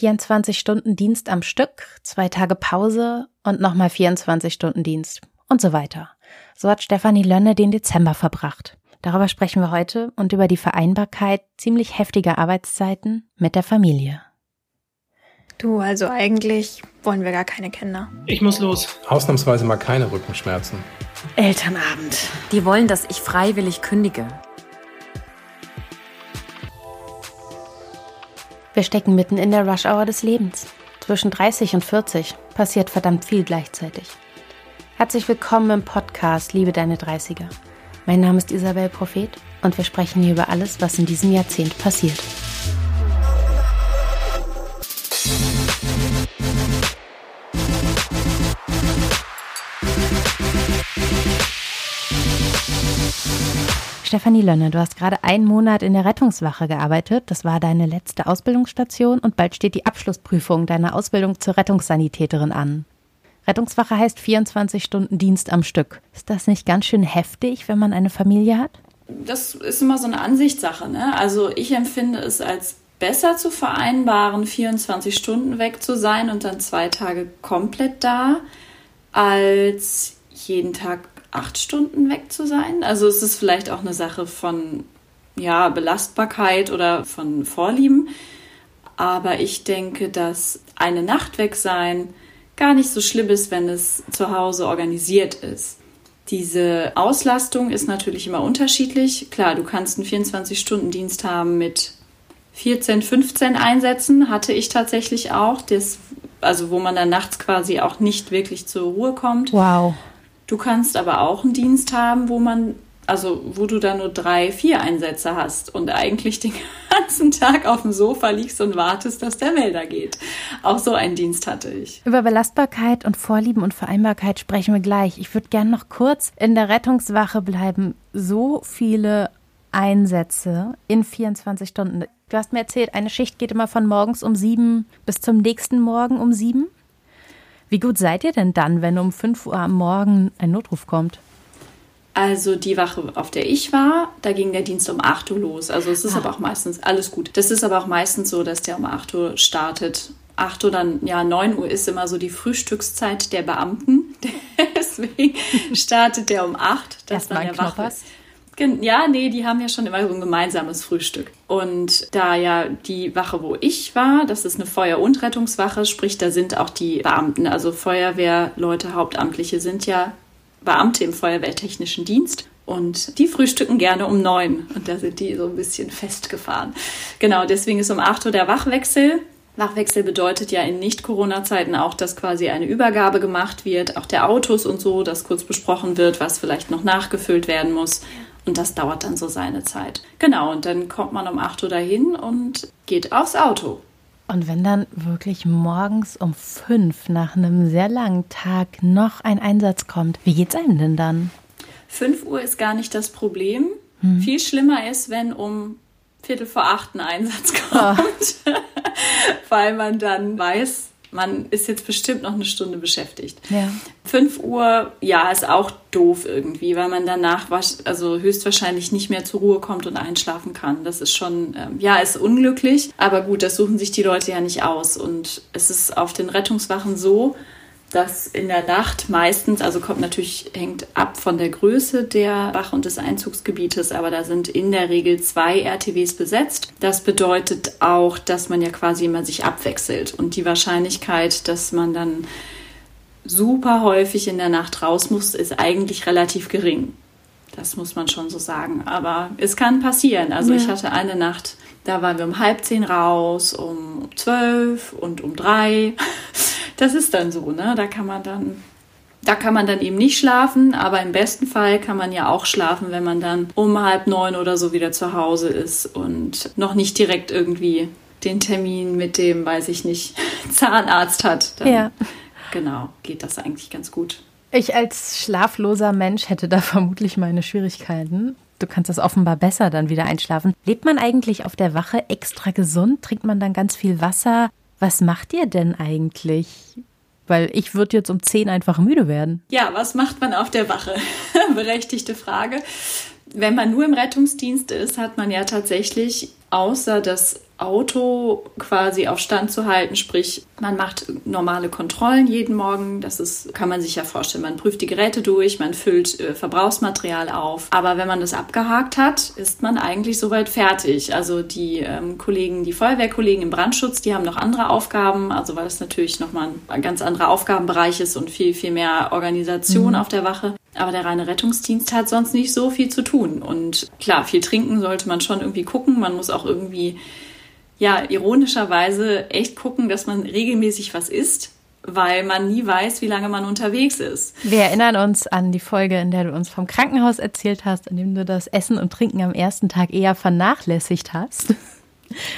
24 Stunden Dienst am Stück, zwei Tage Pause und nochmal 24 Stunden Dienst und so weiter. So hat Stefanie Lönne den Dezember verbracht. Darüber sprechen wir heute und über die Vereinbarkeit ziemlich heftiger Arbeitszeiten mit der Familie. Du, also eigentlich wollen wir gar keine Kinder. Ich muss los. Ausnahmsweise mal keine Rückenschmerzen. Elternabend. Die wollen, dass ich freiwillig kündige. Wir stecken mitten in der Rush-Hour des Lebens. Zwischen 30 und 40 passiert verdammt viel gleichzeitig. Herzlich willkommen im Podcast Liebe deine 30er. Mein Name ist Isabel Prophet und wir sprechen hier über alles, was in diesem Jahrzehnt passiert. Stefanie Lönne, du hast gerade einen Monat in der Rettungswache gearbeitet. Das war deine letzte Ausbildungsstation und bald steht die Abschlussprüfung deiner Ausbildung zur Rettungssanitäterin an. Rettungswache heißt 24 Stunden Dienst am Stück. Ist das nicht ganz schön heftig, wenn man eine Familie hat? Das ist immer so eine Ansichtssache. Ne? Also ich empfinde es als besser zu vereinbaren, 24 Stunden weg zu sein und dann zwei Tage komplett da, als jeden Tag acht Stunden weg zu sein. Also es ist vielleicht auch eine Sache von ja, Belastbarkeit oder von Vorlieben. Aber ich denke, dass eine Nacht weg sein gar nicht so schlimm ist, wenn es zu Hause organisiert ist. Diese Auslastung ist natürlich immer unterschiedlich. Klar, du kannst einen 24-Stunden-Dienst haben mit 14, 15 Einsätzen, hatte ich tatsächlich auch. Das, also wo man dann nachts quasi auch nicht wirklich zur Ruhe kommt. Wow. Du kannst aber auch einen Dienst haben, wo man, also wo du dann nur drei, vier Einsätze hast und eigentlich den ganzen Tag auf dem Sofa liegst und wartest, dass der Melder geht. Auch so einen Dienst hatte ich. Über Belastbarkeit und Vorlieben und Vereinbarkeit sprechen wir gleich. Ich würde gerne noch kurz in der Rettungswache bleiben. So viele Einsätze in 24 Stunden. Du hast mir erzählt, eine Schicht geht immer von morgens um sieben bis zum nächsten Morgen um sieben. Wie gut seid ihr denn dann, wenn um 5 Uhr am Morgen ein Notruf kommt? Also die Wache, auf der ich war, da ging der Dienst um 8 Uhr los. Also es ist ah. aber auch meistens alles gut. Das ist aber auch meistens so, dass der um 8 Uhr startet. 8 Uhr dann, ja, 9 Uhr ist immer so die Frühstückszeit der Beamten. Deswegen startet der um 8. Das ist dann der Wache. Ja, nee, die haben ja schon immer so ein gemeinsames Frühstück. Und da ja die Wache, wo ich war, das ist eine Feuer- und Rettungswache, sprich, da sind auch die Beamten, also Feuerwehrleute, Hauptamtliche sind ja Beamte im Feuerwehrtechnischen Dienst. Und die frühstücken gerne um neun. Und da sind die so ein bisschen festgefahren. Genau, deswegen ist um acht Uhr der Wachwechsel. Wachwechsel bedeutet ja in Nicht-Corona-Zeiten auch, dass quasi eine Übergabe gemacht wird, auch der Autos und so, dass kurz besprochen wird, was vielleicht noch nachgefüllt werden muss. Und das dauert dann so seine Zeit. Genau, und dann kommt man um 8 Uhr dahin und geht aufs Auto. Und wenn dann wirklich morgens um 5 nach einem sehr langen Tag noch ein Einsatz kommt, wie geht's einem denn dann? 5 Uhr ist gar nicht das Problem. Hm. Viel schlimmer ist, wenn um Viertel vor acht ein Einsatz kommt, oh. weil man dann weiß, man ist jetzt bestimmt noch eine Stunde beschäftigt. Ja. 5 Uhr, ja, ist auch doof irgendwie, weil man danach also höchstwahrscheinlich nicht mehr zur Ruhe kommt und einschlafen kann. Das ist schon, ähm, ja, ist unglücklich, aber gut, das suchen sich die Leute ja nicht aus. Und es ist auf den Rettungswachen so, dass in der Nacht meistens, also kommt natürlich, hängt ab von der Größe der Wach- und des Einzugsgebietes, aber da sind in der Regel zwei RTWs besetzt. Das bedeutet auch, dass man ja quasi immer sich abwechselt und die Wahrscheinlichkeit, dass man dann super häufig in der Nacht raus muss, ist eigentlich relativ gering. Das muss man schon so sagen. Aber es kann passieren. Also ja. ich hatte eine Nacht, da waren wir um halb zehn raus, um zwölf und um drei das ist dann so, ne? Da kann man dann, da kann man dann eben nicht schlafen, aber im besten Fall kann man ja auch schlafen, wenn man dann um halb neun oder so wieder zu Hause ist und noch nicht direkt irgendwie den Termin mit dem, weiß ich nicht, Zahnarzt hat. Dann, ja. Genau, geht das eigentlich ganz gut. Ich als schlafloser Mensch hätte da vermutlich meine Schwierigkeiten. Du kannst das offenbar besser dann wieder einschlafen. Lebt man eigentlich auf der Wache extra gesund? Trinkt man dann ganz viel Wasser? Was macht ihr denn eigentlich? Weil ich würde jetzt um 10 einfach müde werden. Ja, was macht man auf der Wache? Berechtigte Frage. Wenn man nur im Rettungsdienst ist, hat man ja tatsächlich außer das Auto quasi auf Stand zu halten, sprich, man macht normale Kontrollen jeden Morgen, das ist, kann man sich ja vorstellen. Man prüft die Geräte durch, man füllt äh, Verbrauchsmaterial auf. Aber wenn man das abgehakt hat, ist man eigentlich soweit fertig. Also die ähm, Kollegen, die Feuerwehrkollegen im Brandschutz, die haben noch andere Aufgaben, also weil das natürlich nochmal ein ganz anderer Aufgabenbereich ist und viel, viel mehr Organisation mhm. auf der Wache. Aber der reine Rettungsdienst hat sonst nicht so viel zu tun. Und klar, viel trinken sollte man schon irgendwie gucken. Man muss auch irgendwie ja ironischerweise echt gucken, dass man regelmäßig was isst, weil man nie weiß, wie lange man unterwegs ist. Wir erinnern uns an die Folge, in der du uns vom Krankenhaus erzählt hast, in dem du das Essen und Trinken am ersten Tag eher vernachlässigt hast.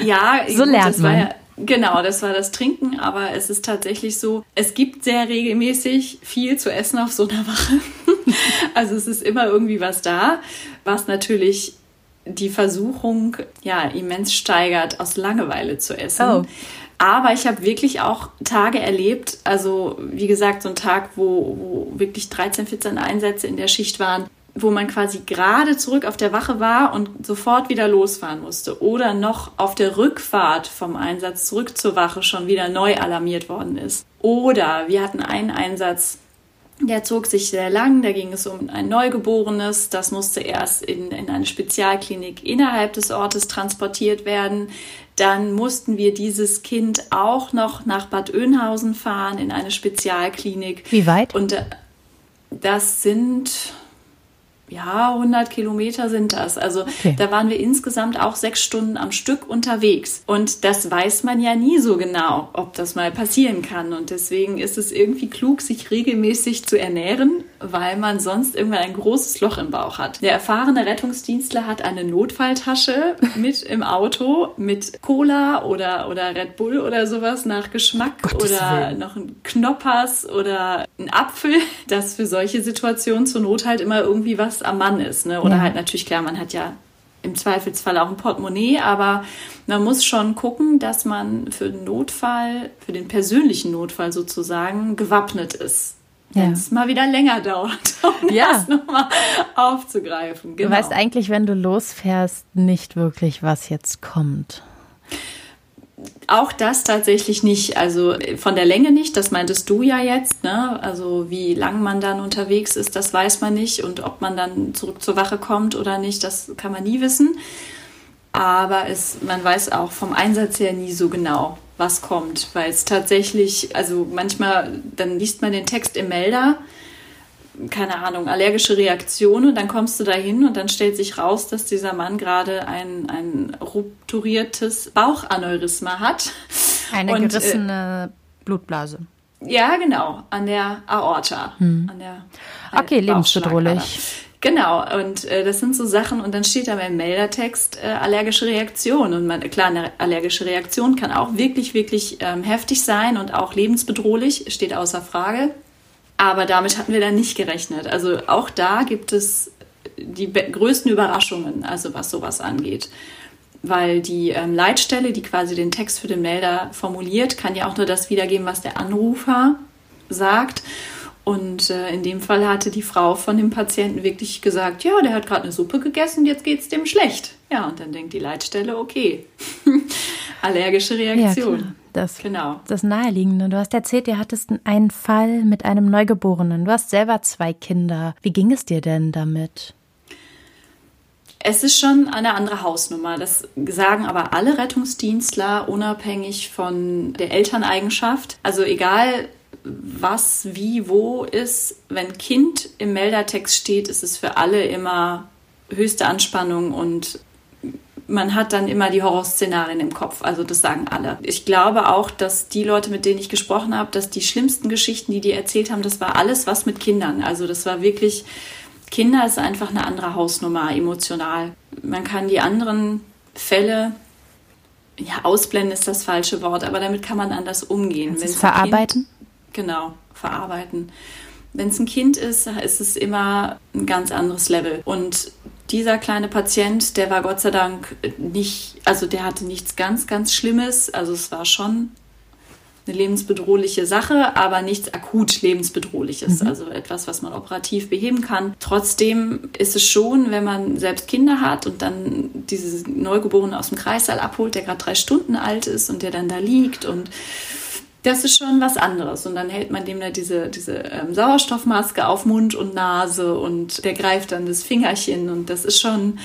Ja, so gut, lernt man. Ja, genau, das war das Trinken, aber es ist tatsächlich so, es gibt sehr regelmäßig viel zu essen auf so einer Wache. also es ist immer irgendwie was da, was natürlich die Versuchung ja immens steigert, aus Langeweile zu essen. Oh. Aber ich habe wirklich auch Tage erlebt, also wie gesagt, so ein Tag, wo, wo wirklich 13, 14 Einsätze in der Schicht waren, wo man quasi gerade zurück auf der Wache war und sofort wieder losfahren musste oder noch auf der Rückfahrt vom Einsatz zurück zur Wache schon wieder neu alarmiert worden ist. Oder wir hatten einen Einsatz, der zog sich sehr lang, da ging es um ein Neugeborenes, das musste erst in, in eine Spezialklinik innerhalb des Ortes transportiert werden. Dann mussten wir dieses Kind auch noch nach Bad Oeynhausen fahren in eine Spezialklinik. Wie weit? Und äh, das sind ja, 100 Kilometer sind das. Also okay. da waren wir insgesamt auch sechs Stunden am Stück unterwegs. Und das weiß man ja nie so genau, ob das mal passieren kann. Und deswegen ist es irgendwie klug, sich regelmäßig zu ernähren, weil man sonst irgendwann ein großes Loch im Bauch hat. Der erfahrene Rettungsdienstler hat eine Notfalltasche mit im Auto mit Cola oder, oder Red Bull oder sowas nach Geschmack Gottes oder Willen. noch ein Knoppers oder ein Apfel, das für solche Situationen zur Not halt immer irgendwie was am Mann ist. Ne? Oder ja. halt natürlich, klar, man hat ja im Zweifelsfall auch ein Portemonnaie, aber man muss schon gucken, dass man für den Notfall, für den persönlichen Notfall sozusagen gewappnet ist. Ja. Wenn es mal wieder länger dauert, um ja. das nochmal aufzugreifen. Genau. Du weißt eigentlich, wenn du losfährst, nicht wirklich, was jetzt kommt. Auch das tatsächlich nicht, also von der Länge nicht, das meintest du ja jetzt, ne? Also wie lang man dann unterwegs ist, das weiß man nicht und ob man dann zurück zur Wache kommt oder nicht, das kann man nie wissen. Aber es, man weiß auch vom Einsatz her nie so genau, was kommt, weil es tatsächlich, also manchmal, dann liest man den Text im Melder keine Ahnung, allergische Reaktion und dann kommst du dahin und dann stellt sich raus, dass dieser Mann gerade ein, ein rupturiertes Bauchaneurysma hat. Eine und, gerissene äh, Blutblase. Ja, genau, an der Aorta. Hm. An der, okay, lebensbedrohlich. Genau, und äh, das sind so Sachen, und dann steht da beim Meldertext äh, allergische Reaktion. Und man, klar, eine allergische Reaktion kann auch wirklich, wirklich ähm, heftig sein und auch lebensbedrohlich, steht außer Frage. Aber damit hatten wir dann nicht gerechnet. Also auch da gibt es die größten Überraschungen, also was sowas angeht. Weil die ähm, Leitstelle, die quasi den Text für den Melder formuliert, kann ja auch nur das wiedergeben, was der Anrufer sagt. Und äh, in dem Fall hatte die Frau von dem Patienten wirklich gesagt, ja, der hat gerade eine Suppe gegessen, jetzt geht es dem schlecht. Ja, und dann denkt die Leitstelle, okay, allergische Reaktion. Ja, das, genau. das Naheliegende. Du hast erzählt, ihr hattest einen Fall mit einem Neugeborenen. Du hast selber zwei Kinder. Wie ging es dir denn damit? Es ist schon eine andere Hausnummer. Das sagen aber alle Rettungsdienstler unabhängig von der Elterneigenschaft. Also egal was, wie, wo ist, wenn Kind im Meldertext steht, ist es für alle immer höchste Anspannung und man hat dann immer die Horrorszenarien im Kopf. Also das sagen alle. Ich glaube auch, dass die Leute, mit denen ich gesprochen habe, dass die schlimmsten Geschichten, die die erzählt haben, das war alles was mit Kindern. Also das war wirklich, Kinder ist einfach eine andere Hausnummer emotional. Man kann die anderen Fälle, ja, ausblenden ist das falsche Wort, aber damit kann man anders umgehen. Verarbeiten? Genau, verarbeiten. Wenn es ein Kind ist, ist es immer ein ganz anderes Level. Und dieser kleine Patient, der war Gott sei Dank nicht, also der hatte nichts ganz, ganz Schlimmes. Also es war schon eine lebensbedrohliche Sache, aber nichts akut lebensbedrohliches, mhm. also etwas, was man operativ beheben kann. Trotzdem ist es schon, wenn man selbst Kinder hat und dann dieses Neugeborene aus dem Kreissaal abholt, der gerade drei Stunden alt ist und der dann da liegt und das ist schon was anderes. Und dann hält man dem da diese, diese ähm, Sauerstoffmaske auf Mund und Nase und der greift dann das Fingerchen und das ist schon,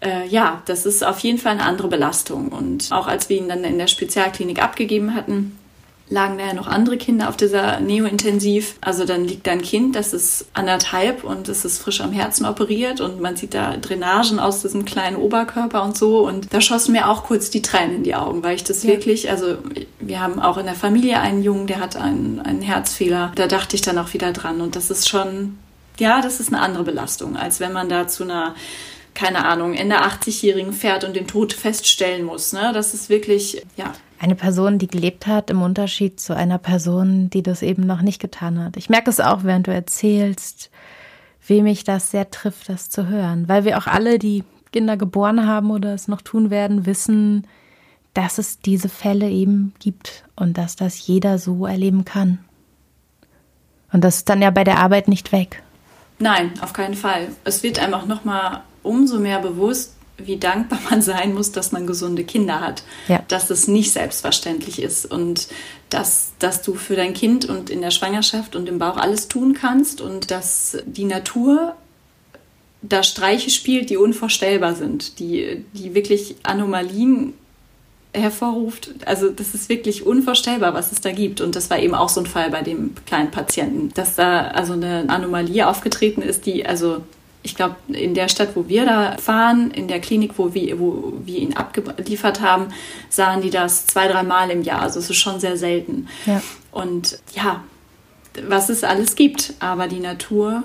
äh, ja, das ist auf jeden Fall eine andere Belastung. Und auch als wir ihn dann in der Spezialklinik abgegeben hatten, lagen da ja noch andere Kinder auf dieser Neointensiv. Also dann liegt da ein Kind, das ist anderthalb und es ist frisch am Herzen operiert und man sieht da Drainagen aus diesem kleinen Oberkörper und so. Und da schossen mir auch kurz die Tränen in die Augen, weil ich das ja. wirklich, also wir haben auch in der Familie einen Jungen, der hat einen, einen Herzfehler. Da dachte ich dann auch wieder dran und das ist schon, ja, das ist eine andere Belastung, als wenn man da zu einer keine Ahnung, Ende 80-Jährigen fährt und den Tod feststellen muss. Ne? Das ist wirklich, ja, eine Person, die gelebt hat, im Unterschied zu einer Person, die das eben noch nicht getan hat. Ich merke es auch, während du erzählst, wie mich das sehr trifft, das zu hören. Weil wir auch alle, die Kinder geboren haben oder es noch tun werden, wissen, dass es diese Fälle eben gibt und dass das jeder so erleben kann. Und das ist dann ja bei der Arbeit nicht weg. Nein, auf keinen Fall. Es wird einem auch nochmal umso mehr bewusst, wie dankbar man sein muss, dass man gesunde Kinder hat. Ja. Dass es nicht selbstverständlich ist und dass, dass du für dein Kind und in der Schwangerschaft und im Bauch alles tun kannst und dass die Natur da Streiche spielt, die unvorstellbar sind, die, die wirklich Anomalien hervorruft. Also das ist wirklich unvorstellbar, was es da gibt. Und das war eben auch so ein Fall bei dem kleinen Patienten, dass da also eine Anomalie aufgetreten ist, die also ich glaube, in der Stadt, wo wir da fahren, in der Klinik, wo wir, wo wir ihn abgeliefert haben, sahen die das zwei, drei Mal im Jahr. Also es ist schon sehr selten. Ja. Und ja, was es alles gibt. Aber die Natur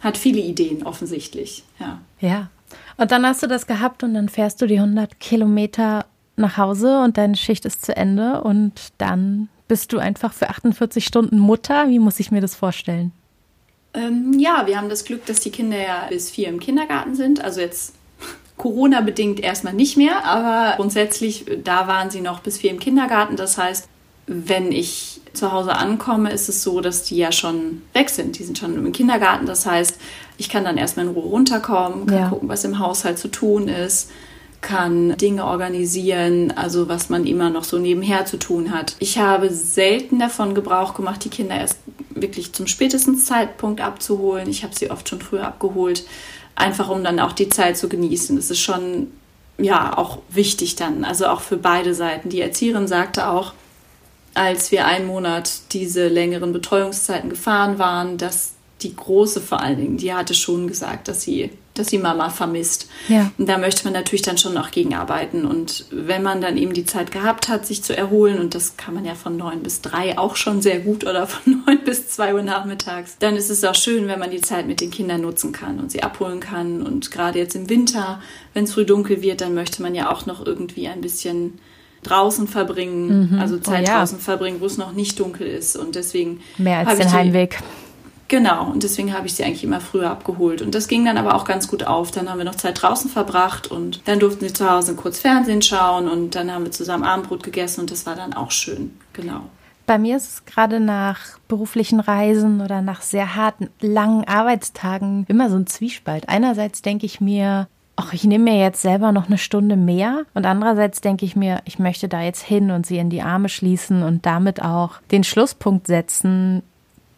hat viele Ideen offensichtlich. Ja. Ja. Und dann hast du das gehabt und dann fährst du die 100 Kilometer nach Hause und deine Schicht ist zu Ende und dann bist du einfach für 48 Stunden Mutter. Wie muss ich mir das vorstellen? Ähm, ja, wir haben das Glück, dass die Kinder ja bis vier im Kindergarten sind. Also jetzt Corona-bedingt erstmal nicht mehr, aber grundsätzlich, da waren sie noch bis vier im Kindergarten. Das heißt, wenn ich zu Hause ankomme, ist es so, dass die ja schon weg sind. Die sind schon im Kindergarten. Das heißt, ich kann dann erstmal in Ruhe runterkommen, kann ja. gucken, was im Haushalt zu tun ist, kann Dinge organisieren, also was man immer noch so nebenher zu tun hat. Ich habe selten davon Gebrauch gemacht, die Kinder erst wirklich zum spätesten Zeitpunkt abzuholen. Ich habe sie oft schon früher abgeholt, einfach um dann auch die Zeit zu genießen. Das ist schon ja auch wichtig dann, also auch für beide Seiten. Die Erzieherin sagte auch, als wir einen Monat diese längeren Betreuungszeiten gefahren waren, dass die Große vor allen Dingen, die hatte schon gesagt, dass sie, dass sie Mama vermisst. Ja. Und da möchte man natürlich dann schon noch gegenarbeiten. Und wenn man dann eben die Zeit gehabt hat, sich zu erholen, und das kann man ja von neun bis drei auch schon sehr gut oder von neun bis zwei Uhr nachmittags, dann ist es auch schön, wenn man die Zeit mit den Kindern nutzen kann und sie abholen kann. Und gerade jetzt im Winter, wenn es früh dunkel wird, dann möchte man ja auch noch irgendwie ein bisschen draußen verbringen, mhm. also Zeit oh, ja. draußen verbringen, wo es noch nicht dunkel ist. Und deswegen. Mehr als den Heimweg. Genau, und deswegen habe ich sie eigentlich immer früher abgeholt. Und das ging dann aber auch ganz gut auf. Dann haben wir noch Zeit draußen verbracht und dann durften sie zu Hause kurz Fernsehen schauen und dann haben wir zusammen Abendbrot gegessen und das war dann auch schön. Genau. Bei mir ist es gerade nach beruflichen Reisen oder nach sehr harten, langen Arbeitstagen immer so ein Zwiespalt. Einerseits denke ich mir, ach, ich nehme mir jetzt selber noch eine Stunde mehr. Und andererseits denke ich mir, ich möchte da jetzt hin und sie in die Arme schließen und damit auch den Schlusspunkt setzen,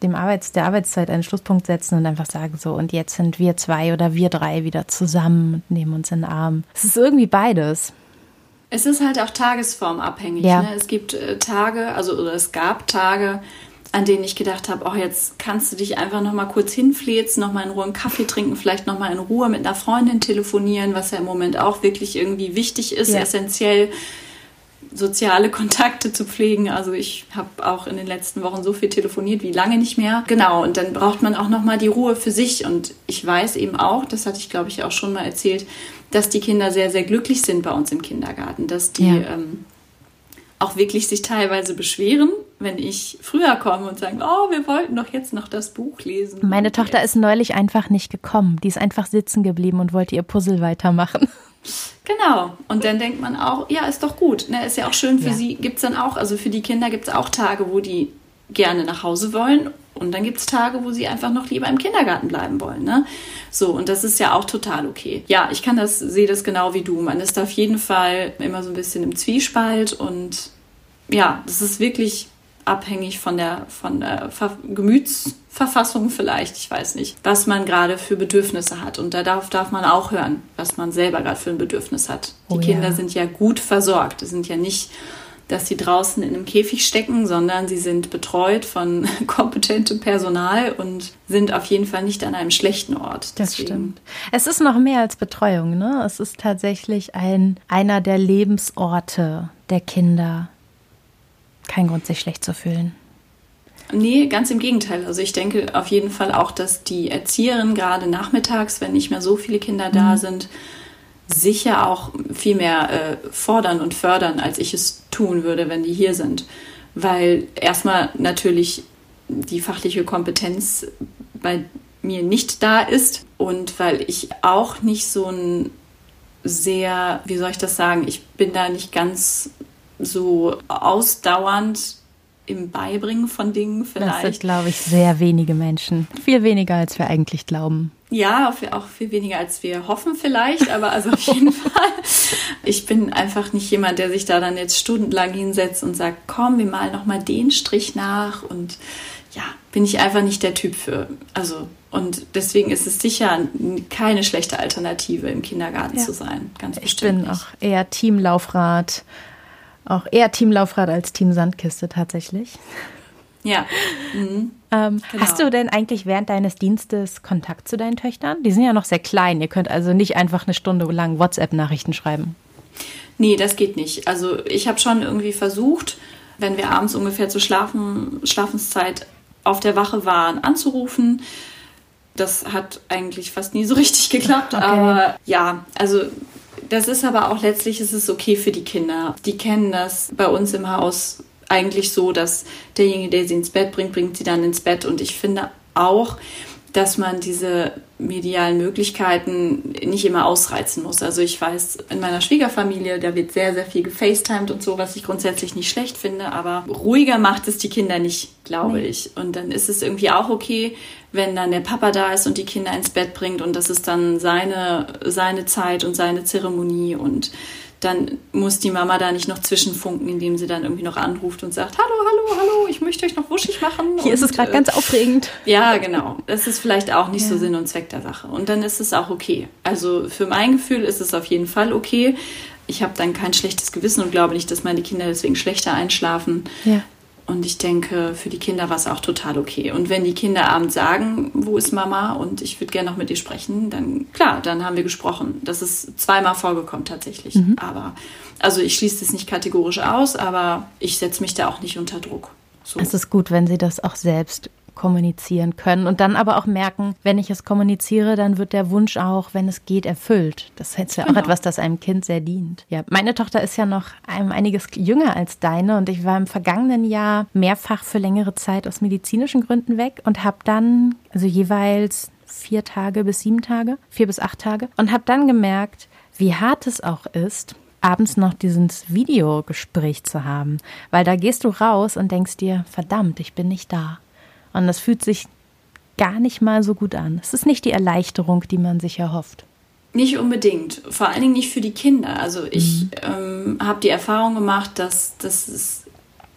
dem Arbeits, der Arbeitszeit einen Schlusspunkt setzen und einfach sagen so, und jetzt sind wir zwei oder wir drei wieder zusammen und nehmen uns in den Arm. Es ist irgendwie beides. Es ist halt auch tagesformabhängig. Ja. Ne? Es gibt äh, Tage, also oder es gab Tage, an denen ich gedacht habe, oh, jetzt kannst du dich einfach noch mal kurz hinfläzen, noch mal in Ruhe einen Kaffee trinken, vielleicht noch mal in Ruhe mit einer Freundin telefonieren, was ja im Moment auch wirklich irgendwie wichtig ist, ja. essentiell soziale Kontakte zu pflegen. Also ich habe auch in den letzten Wochen so viel telefoniert wie lange nicht mehr. Genau, und dann braucht man auch nochmal die Ruhe für sich. Und ich weiß eben auch, das hatte ich glaube ich auch schon mal erzählt, dass die Kinder sehr, sehr glücklich sind bei uns im Kindergarten, dass die ja. ähm, auch wirklich sich teilweise beschweren, wenn ich früher komme und sage, oh, wir wollten doch jetzt noch das Buch lesen. Meine Tochter ist neulich einfach nicht gekommen. Die ist einfach sitzen geblieben und wollte ihr Puzzle weitermachen. Genau. Und dann denkt man auch, ja, ist doch gut. Ne? Ist ja auch schön für Ja. sie. Gibt es dann auch, also für die Kinder gibt es auch Tage, wo die gerne nach Hause wollen. Und dann gibt es Tage, wo sie einfach noch lieber im Kindergarten bleiben wollen. Ne? So, und das ist ja auch total okay. Ja, ich kann das, sehe das genau wie du. Man ist auf jeden Fall immer so ein bisschen im Zwiespalt und ja, das ist wirklich abhängig von der, von der Ver Gemütsverfassung vielleicht, ich weiß nicht, was man gerade für Bedürfnisse hat. Und da darf, darf man auch hören, was man selber gerade für ein Bedürfnis hat. Die Oh ja. Kinder sind ja gut versorgt. Es sind ja nicht, dass sie draußen in einem Käfig stecken, sondern sie sind betreut von kompetentem Personal und sind auf jeden Fall nicht an einem schlechten Ort. Das Deswegen- stimmt. Es ist noch mehr als Betreuung, ne? Es ist tatsächlich ein, einer der Lebensorte der Kinder. Kein Grund, sich schlecht zu fühlen. Nee, ganz im Gegenteil. Also ich denke auf jeden Fall auch, dass die Erzieherin gerade nachmittags, wenn nicht mehr so viele Kinder da sind, sicher auch viel mehr äh, fordern und fördern, als ich es tun würde, wenn die hier sind. Weil erstmal natürlich die fachliche Kompetenz bei mir nicht da ist und weil ich auch nicht so ein sehr, wie soll ich das sagen, ich bin da nicht ganz so ausdauernd im Beibringen von Dingen Das vielleicht. sind, glaube ich, sehr wenige Menschen. Viel weniger, als wir eigentlich glauben. Ja, auch- viel weniger als wir hoffen vielleicht, aber also auf jeden Fall. Ich bin einfach nicht jemand, der sich da dann jetzt stundenlang hinsetzt und sagt, komm, wir malen noch mal den Strich nach und ja, bin ich einfach nicht der Typ für. Also und deswegen ist es sicher keine schlechte Alternative im Kindergarten Ja. zu sein, ganz Ich bestimmt bin nicht. auch eher Teamlaufrad. Auch eher Teamlaufrad als Team Sandkiste tatsächlich. Ja. Mhm. Ähm, Genau. Hast du denn eigentlich während deines Dienstes Kontakt zu deinen Töchtern? Die sind ja noch sehr klein. Ihr könnt also nicht einfach eine Stunde lang WhatsApp-Nachrichten schreiben. Nee, das geht nicht. Also ich habe schon irgendwie versucht, wenn wir abends ungefähr zur Schlafen, Schlafenszeit auf der Wache waren, anzurufen. Das hat eigentlich fast nie so richtig geklappt. Okay. Aber ja, also das ist aber auch letztlich ist es okay für die Kinder. Die kennen das bei uns im Haus eigentlich so, dass derjenige, der sie ins Bett bringt, bringt sie dann ins Bett. Und ich finde auch, dass man diese medialen Möglichkeiten nicht immer ausreizen muss. Also ich weiß, in meiner Schwiegerfamilie, da wird sehr, sehr viel gefacetimed und so, was ich grundsätzlich nicht schlecht finde, aber ruhiger macht es die Kinder nicht, glaube ich. Und dann ist es irgendwie auch okay, wenn dann der Papa da ist und die Kinder ins Bett bringt und das ist dann seine, seine Zeit und seine Zeremonie und dann muss die Mama da nicht noch zwischenfunken, indem sie dann irgendwie noch anruft und sagt, hallo, hallo, hallo, ich möchte euch noch wuschig machen. Hier ist es Und, gerade äh, ganz aufregend. ja, genau. Das ist vielleicht auch nicht so Ja. Sinn und Zweck der Sache. Und dann ist es auch okay. Also für mein Gefühl ist es auf jeden Fall okay. Ich habe dann kein schlechtes Gewissen und glaube nicht, dass meine Kinder deswegen schlechter einschlafen. Ja. Und ich denke, für die Kinder war es auch total okay. Und wenn die Kinder abends sagen, wo ist Mama und ich würde gerne noch mit ihr sprechen, dann klar, dann haben wir gesprochen. Das ist zweimal vorgekommen tatsächlich. Aber also ich schließe es nicht kategorisch aus, aber ich setze mich da auch nicht unter Druck. So. Es ist gut, wenn sie das auch selbst kommunizieren können und dann aber auch merken, wenn ich es kommuniziere, dann wird der Wunsch auch, wenn es geht, erfüllt. Das ist ja auch Genau. etwas, das einem Kind sehr dient. Ja, meine Tochter ist ja noch ein, einiges jünger als deine und ich war im vergangenen Jahr mehrfach für längere Zeit aus medizinischen Gründen weg und habe dann also jeweils vier Tage bis sieben Tage, vier bis acht Tage und habe dann gemerkt, wie hart es auch ist, abends noch dieses Videogespräch zu haben, weil da gehst du raus und denkst dir, verdammt, ich bin nicht da. Und das fühlt sich gar nicht mal so gut an. Es ist nicht die Erleichterung, die man sich erhofft. Nicht unbedingt. Vor allen Dingen nicht für die Kinder. Also ich ähm, habe die Erfahrung gemacht, dass, dass es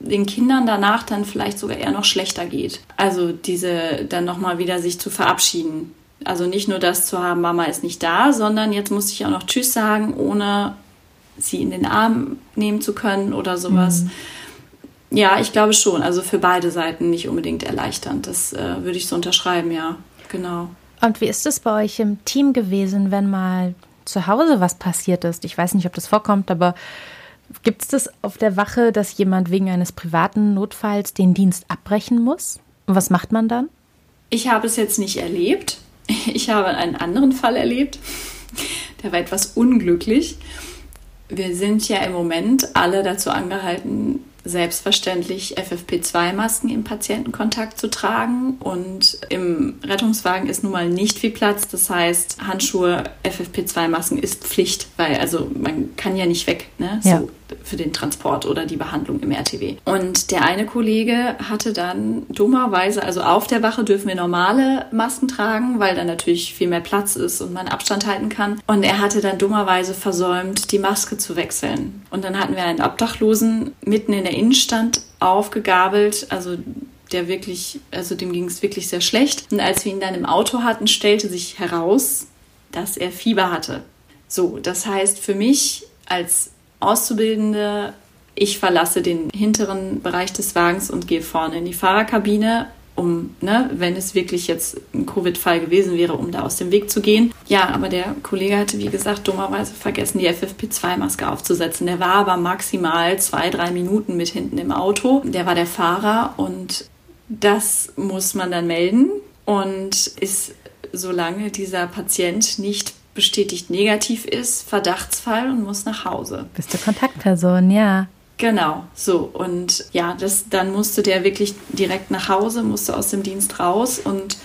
den Kindern danach dann vielleicht sogar eher noch schlechter geht. Also diese dann nochmal wieder sich zu verabschieden. Also nicht nur das zu haben, Mama ist nicht da, sondern jetzt muss ich auch noch Tschüss sagen, ohne sie in den Arm nehmen zu können oder sowas. Ja, ich glaube schon. Also für beide Seiten nicht unbedingt erleichternd. Das äh, würde ich so unterschreiben, ja. Genau. Und wie ist es bei euch im Team gewesen, wenn mal zu Hause was passiert ist? Ich weiß nicht, ob das vorkommt, aber gibt es das auf der Wache, dass jemand wegen eines privaten Notfalls den Dienst abbrechen muss? Und was macht man dann? Ich habe es jetzt nicht erlebt. Ich habe einen anderen Fall erlebt. Der war etwas unglücklich. Wir sind ja im Moment alle dazu angehalten, selbstverständlich FFP2-Masken im Patientenkontakt zu tragen. Und im Rettungswagen ist nun mal nicht viel Platz. Das heißt, Handschuhe, FFP2-Masken ist Pflicht, weil also man kann ja nicht weg, ne? Ja. So für den Transport oder die Behandlung im RTW. Und der eine Kollege hatte dann dummerweise, also auf der Wache dürfen wir normale Masken tragen, weil da natürlich viel mehr Platz ist und man Abstand halten kann. Und er hatte dann dummerweise versäumt, die Maske zu wechseln. Und dann hatten wir einen Obdachlosen mitten in der Innenstadt aufgegabelt, also der wirklich, also dem ging es wirklich sehr schlecht. Und als wir ihn dann im Auto hatten, stellte sich heraus, dass er Fieber hatte. So, das heißt für mich als Auszubildende, ich verlasse den hinteren Bereich des Wagens und gehe vorne in die Fahrerkabine, um, ne, wenn es wirklich jetzt ein Covid-Fall gewesen wäre, um da aus dem Weg zu gehen. Ja, aber der Kollege hatte, wie gesagt, dummerweise vergessen, die FFP2-Maske aufzusetzen. Der war aber maximal zwei, drei Minuten mit hinten im Auto. Der war der Fahrer und das muss man dann melden und ist, solange dieser Patient nicht bestätigt negativ ist, Verdachtsfall und muss nach Hause. Bist du Kontaktperson, ja. Genau, so. Und ja, das, dann musste der wirklich direkt nach Hause, musste aus dem Dienst raus. Und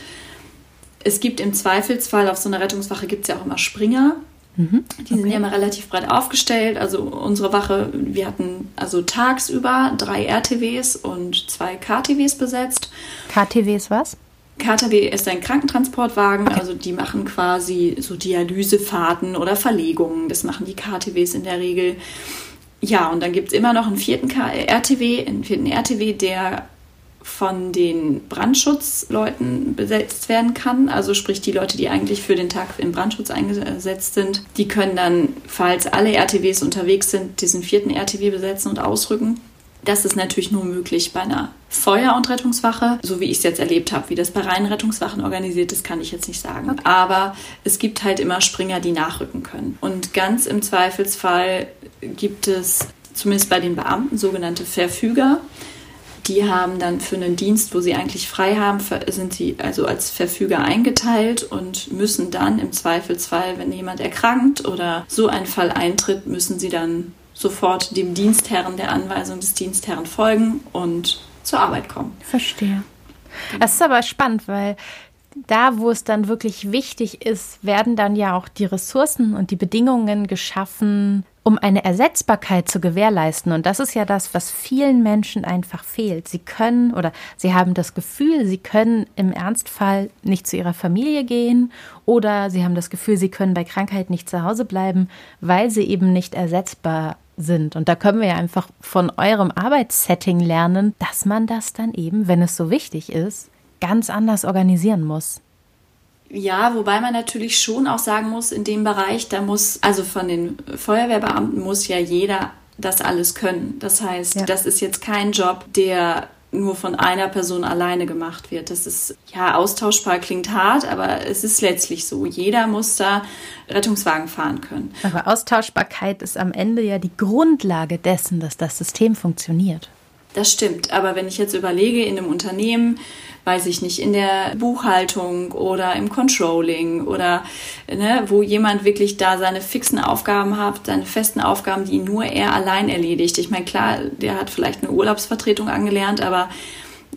es gibt im Zweifelsfall, auf so einer Rettungswache gibt es ja auch immer Springer. Mhm. Die sind ja immer relativ breit aufgestellt. Also unsere Wache, wir hatten also tagsüber drei RTWs und zwei KTWs besetzt. KTW ist was? KTW ist ein Krankentransportwagen, also die machen quasi so Dialysefahrten oder Verlegungen. Das machen die KTWs in der Regel. Ja, und dann gibt es immer noch einen vierten K RTW, einen vierten RTW, der von den Brandschutzleuten besetzt werden kann. Also sprich die Leute, die eigentlich für den Tag im Brandschutz eingesetzt sind, die können dann, falls alle RTWs unterwegs sind, diesen vierten RTW besetzen und ausrücken. Das ist natürlich nur möglich bei einer Feuer- und Rettungswache, so wie ich es jetzt erlebt habe. Wie das bei reinen Rettungswachen organisiert ist, kann ich jetzt nicht sagen. Okay. Aber es gibt halt immer Springer, die nachrücken können. Und ganz im Zweifelsfall gibt es zumindest bei den Beamten sogenannte Verfüger. Die haben dann für einen Dienst, wo sie eigentlich frei haben, sind sie also als Verfüger eingeteilt und müssen dann im Zweifelsfall, wenn jemand erkrankt oder so ein Fall eintritt, müssen sie dann sofort dem Dienstherren, der Anweisung des Dienstherren folgen und zur Arbeit kommen. Verstehe. Das ist aber spannend, weil da, wo es dann wirklich wichtig ist, werden dann ja auch die Ressourcen und die Bedingungen geschaffen, um eine Ersetzbarkeit zu gewährleisten. Und das ist ja das, was vielen Menschen einfach fehlt. Sie können oder sie haben das Gefühl, sie können im Ernstfall nicht zu ihrer Familie gehen oder sie haben das Gefühl, sie können bei Krankheit nicht zu Hause bleiben, weil sie eben nicht ersetzbar sind. Und da können wir ja einfach von eurem Arbeitssetting lernen, dass man das dann eben, wenn es so wichtig ist, ganz anders organisieren muss. Ja, wobei man natürlich schon auch sagen muss, in dem Bereich, da muss, also von den Feuerwehrbeamten muss ja jeder das alles können. Das heißt, Ja. das ist jetzt kein Job, der nur von einer Person alleine gemacht wird. Das ist ja austauschbar, klingt hart, aber es ist letztlich so. Jeder muss da Rettungswagen fahren können. Aber Austauschbarkeit ist am Ende ja die Grundlage dessen, dass das System funktioniert. Das stimmt. Aber wenn ich jetzt überlege, in einem Unternehmen, weiß ich nicht, in der Buchhaltung oder im Controlling oder ne, wo jemand wirklich da seine fixen Aufgaben hat, seine festen Aufgaben, die nur er allein erledigt. Ich meine, klar, der hat vielleicht eine Urlaubsvertretung angelernt, aber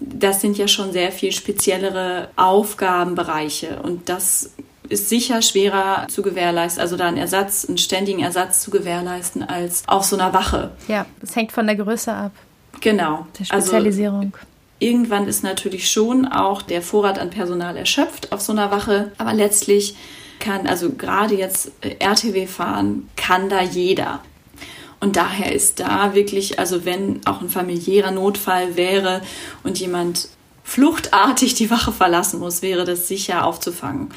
das sind ja schon sehr viel speziellere Aufgabenbereiche und das ist sicher schwerer zu gewährleisten, also da einen Ersatz, einen ständigen Ersatz zu gewährleisten als auf so einer Wache. Ja, das hängt von der Größe ab, Genau. der Also Spezialisierung. Irgendwann ist natürlich schon auch der Vorrat an Personal erschöpft auf so einer Wache, aber letztlich kann, also gerade jetzt äh, RTW fahren, kann da jeder. Und daher ist da wirklich, also wenn auch ein familiärer Notfall wäre und jemand fluchtartig die Wache verlassen muss, wäre das sicher aufzufangen.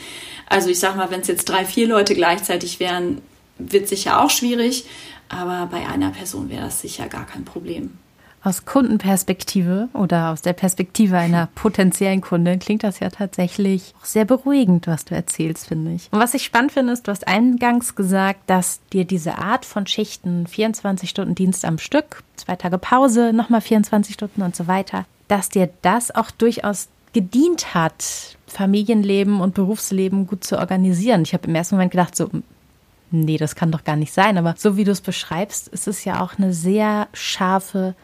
Also ich sag mal, wenn es jetzt drei, vier Leute gleichzeitig wären, wird sicher auch schwierig, aber bei einer Person wäre das sicher gar kein Problem. Aus Kundenperspektive oder aus der Perspektive einer potenziellen Kundin klingt das ja tatsächlich auch sehr beruhigend, was du erzählst, finde ich. Und was ich spannend finde, ist, du hast eingangs gesagt, dass dir diese Art von Schichten, 24 Stunden Dienst am Stück, zwei Tage Pause, nochmal 24 Stunden und so weiter, dass dir das auch durchaus gedient hat, Familienleben und Berufsleben gut zu organisieren. Ich habe im ersten Moment gedacht, so, nee, das kann doch gar nicht sein. Aber so wie du es beschreibst, ist es ja auch eine sehr scharfe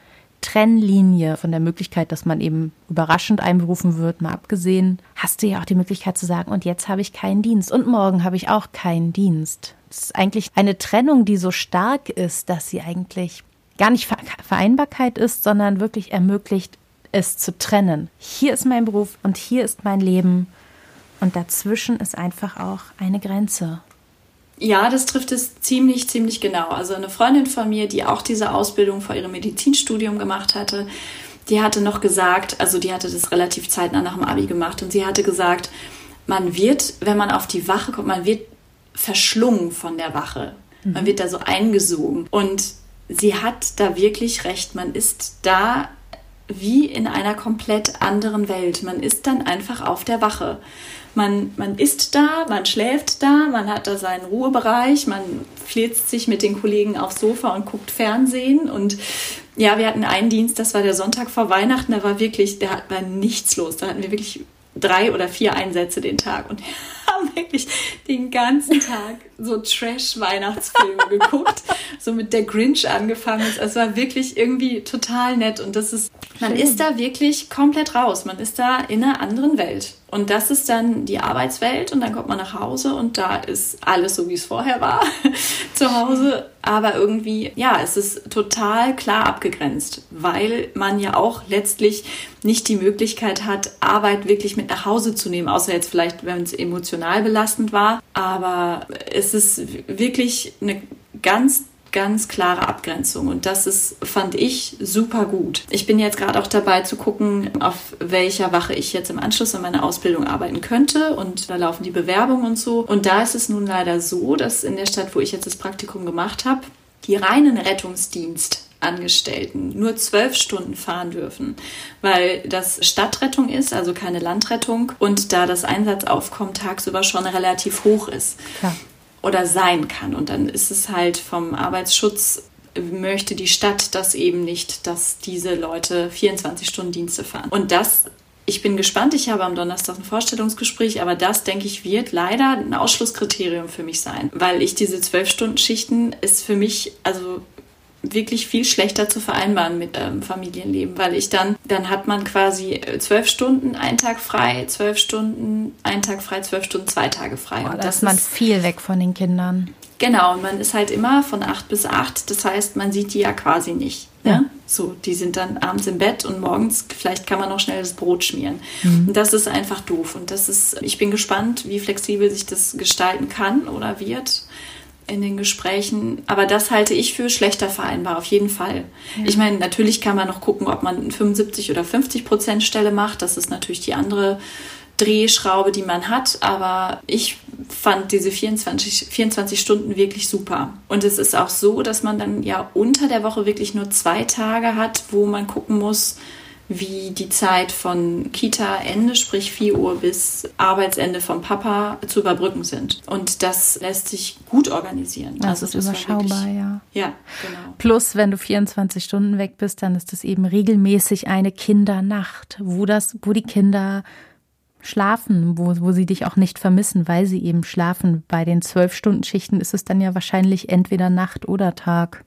Trennlinie von der Möglichkeit, dass man eben überraschend einberufen wird, mal abgesehen, hast du ja auch die Möglichkeit zu sagen, und jetzt habe ich keinen Dienst und morgen habe ich auch keinen Dienst. Das ist eigentlich eine Trennung, die so stark ist, dass sie eigentlich gar nicht Vereinbarkeit ist, sondern wirklich ermöglicht, es zu trennen. Hier ist mein Beruf und hier ist mein Leben. Und dazwischen ist einfach auch eine Grenze. Ja, das trifft es ziemlich, ziemlich genau. Also eine Freundin von mir, die auch diese Ausbildung vor ihrem Medizinstudium gemacht hatte, die hatte noch gesagt, also die hatte das relativ zeitnah nach dem Abi gemacht und sie hatte gesagt, man wird, wenn man auf die Wache kommt, man wird verschlungen von der Wache. Man mhm. wird da so eingesogen. Und sie hat da wirklich recht. Man ist da wie in einer komplett anderen Welt. Man ist dann einfach auf der Wache. Man, man isst da, man schläft da, man hat da seinen Ruhebereich, man flitzt sich mit den Kollegen aufs Sofa und guckt Fernsehen. Und ja, wir hatten einen Dienst, das war der Sonntag vor Weihnachten, da war wirklich, da war nichts los. Da hatten wir wirklich drei oder vier Einsätze den Tag und haben wirklich den ganzen Tag so Trash-Weihnachtsfilme geguckt, so mit der Grinch angefangen. Es war wirklich irgendwie total nett und das ist, man ist da wirklich komplett raus. Man ist da in einer anderen Welt. Und das ist dann die Arbeitswelt und dann kommt man nach Hause und da ist alles so, wie es vorher war zu Hause. Aber irgendwie, ja, es ist total klar abgegrenzt, weil man ja auch letztlich nicht die Möglichkeit hat, Arbeit wirklich mit nach Hause zu nehmen, außer jetzt vielleicht, wenn es emotional belastend war. Aber es ist wirklich eine ganz ganz klare Abgrenzung und das ist, fand ich, super gut. Ich bin jetzt gerade auch dabei zu gucken, auf welcher Wache ich jetzt im Anschluss an meine Ausbildung arbeiten könnte und da laufen die Bewerbungen und so. Und da ist es nun leider so, dass in der Stadt, wo ich jetzt das Praktikum gemacht habe, die reinen Rettungsdienst Angestellten nur zwölf Stunden fahren dürfen, weil das Stadtrettung ist, also keine Landrettung und da das Einsatzaufkommen tagsüber schon relativ hoch ist. Klar oder sein kann. Und dann ist es halt vom Arbeitsschutz möchte die Stadt das eben nicht, dass diese Leute 24 Stunden Dienste fahren. Und das ich bin gespannt, ich habe am Donnerstag ein Vorstellungsgespräch, aber das, denke ich, wird leider ein Ausschlusskriterium für mich sein, weil ich diese zwölf Stunden Schichten ist für mich, also wirklich viel schlechter zu vereinbaren mit ähm, Familienleben, weil ich dann, dann hat man quasi äh, zwölf Stunden, einen Tag frei, zwölf Stunden, einen Tag frei, zwölf Stunden, zwei Tage frei. Boah, und das ist man viel weg von den Kindern. Genau, und man ist halt immer von acht bis acht, das heißt, man sieht die ja quasi nicht. Ja. ja? So, die sind dann abends im Bett und morgens, vielleicht kann man noch schnell das Brot schmieren. Mhm. Und das ist einfach doof. Und das ist, ich bin gespannt, wie flexibel sich das gestalten kann oder wird in den Gesprächen. Aber das halte ich für schlechter vereinbar, auf jeden Fall. Ja. Ich meine, natürlich kann man noch gucken, ob man 75 oder 50 Prozent Stelle macht. Das ist natürlich die andere Drehschraube, die man hat. Aber ich fand diese 24, 24 Stunden wirklich super. Und es ist auch so, dass man dann ja unter der Woche wirklich nur zwei Tage hat, wo man gucken muss, wie die Zeit von Kita-Ende, sprich 4 Uhr bis Arbeitsende vom Papa zu überbrücken sind. Und das lässt sich gut organisieren. Das also ist das überschaubar, wirklich, ja. Ja, genau. Plus, wenn du 24 Stunden weg bist, dann ist das eben regelmäßig eine Kindernacht, wo das, wo die Kinder schlafen, wo, wo sie dich auch nicht vermissen, weil sie eben schlafen. Bei den zwölf Stunden Schichten ist es dann ja wahrscheinlich entweder Nacht oder Tag.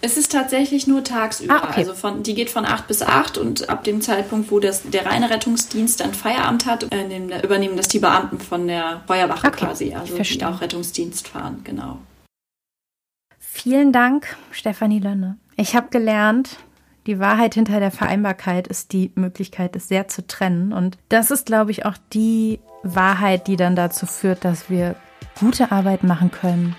Es ist tatsächlich nur tagsüber. Ah, okay. Also von, die geht von 8 bis 8 und ab dem Zeitpunkt, wo das, der reine Rettungsdienst dann Feierabend hat, äh, nehmen, übernehmen das die Beamten von der Feuerwache okay. quasi, also die auch Rettungsdienst fahren, genau. Vielen Dank, Stefanie Lönne. Ich habe gelernt, die Wahrheit hinter der Vereinbarkeit ist die Möglichkeit, es sehr zu trennen. Und das ist, glaube ich, auch die Wahrheit, die dann dazu führt, dass wir gute Arbeit machen können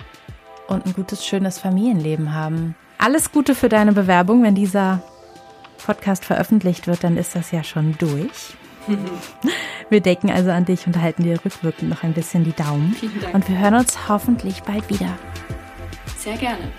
und ein gutes, schönes Familienleben haben. Alles Gute für deine Bewerbung. Wenn dieser Podcast veröffentlicht wird, dann ist das ja schon durch. Wir denken also an dich und halten dir rückwirkend noch ein bisschen die Daumen. Vielen Dank. Und wir hören uns hoffentlich bald wieder. Sehr gerne.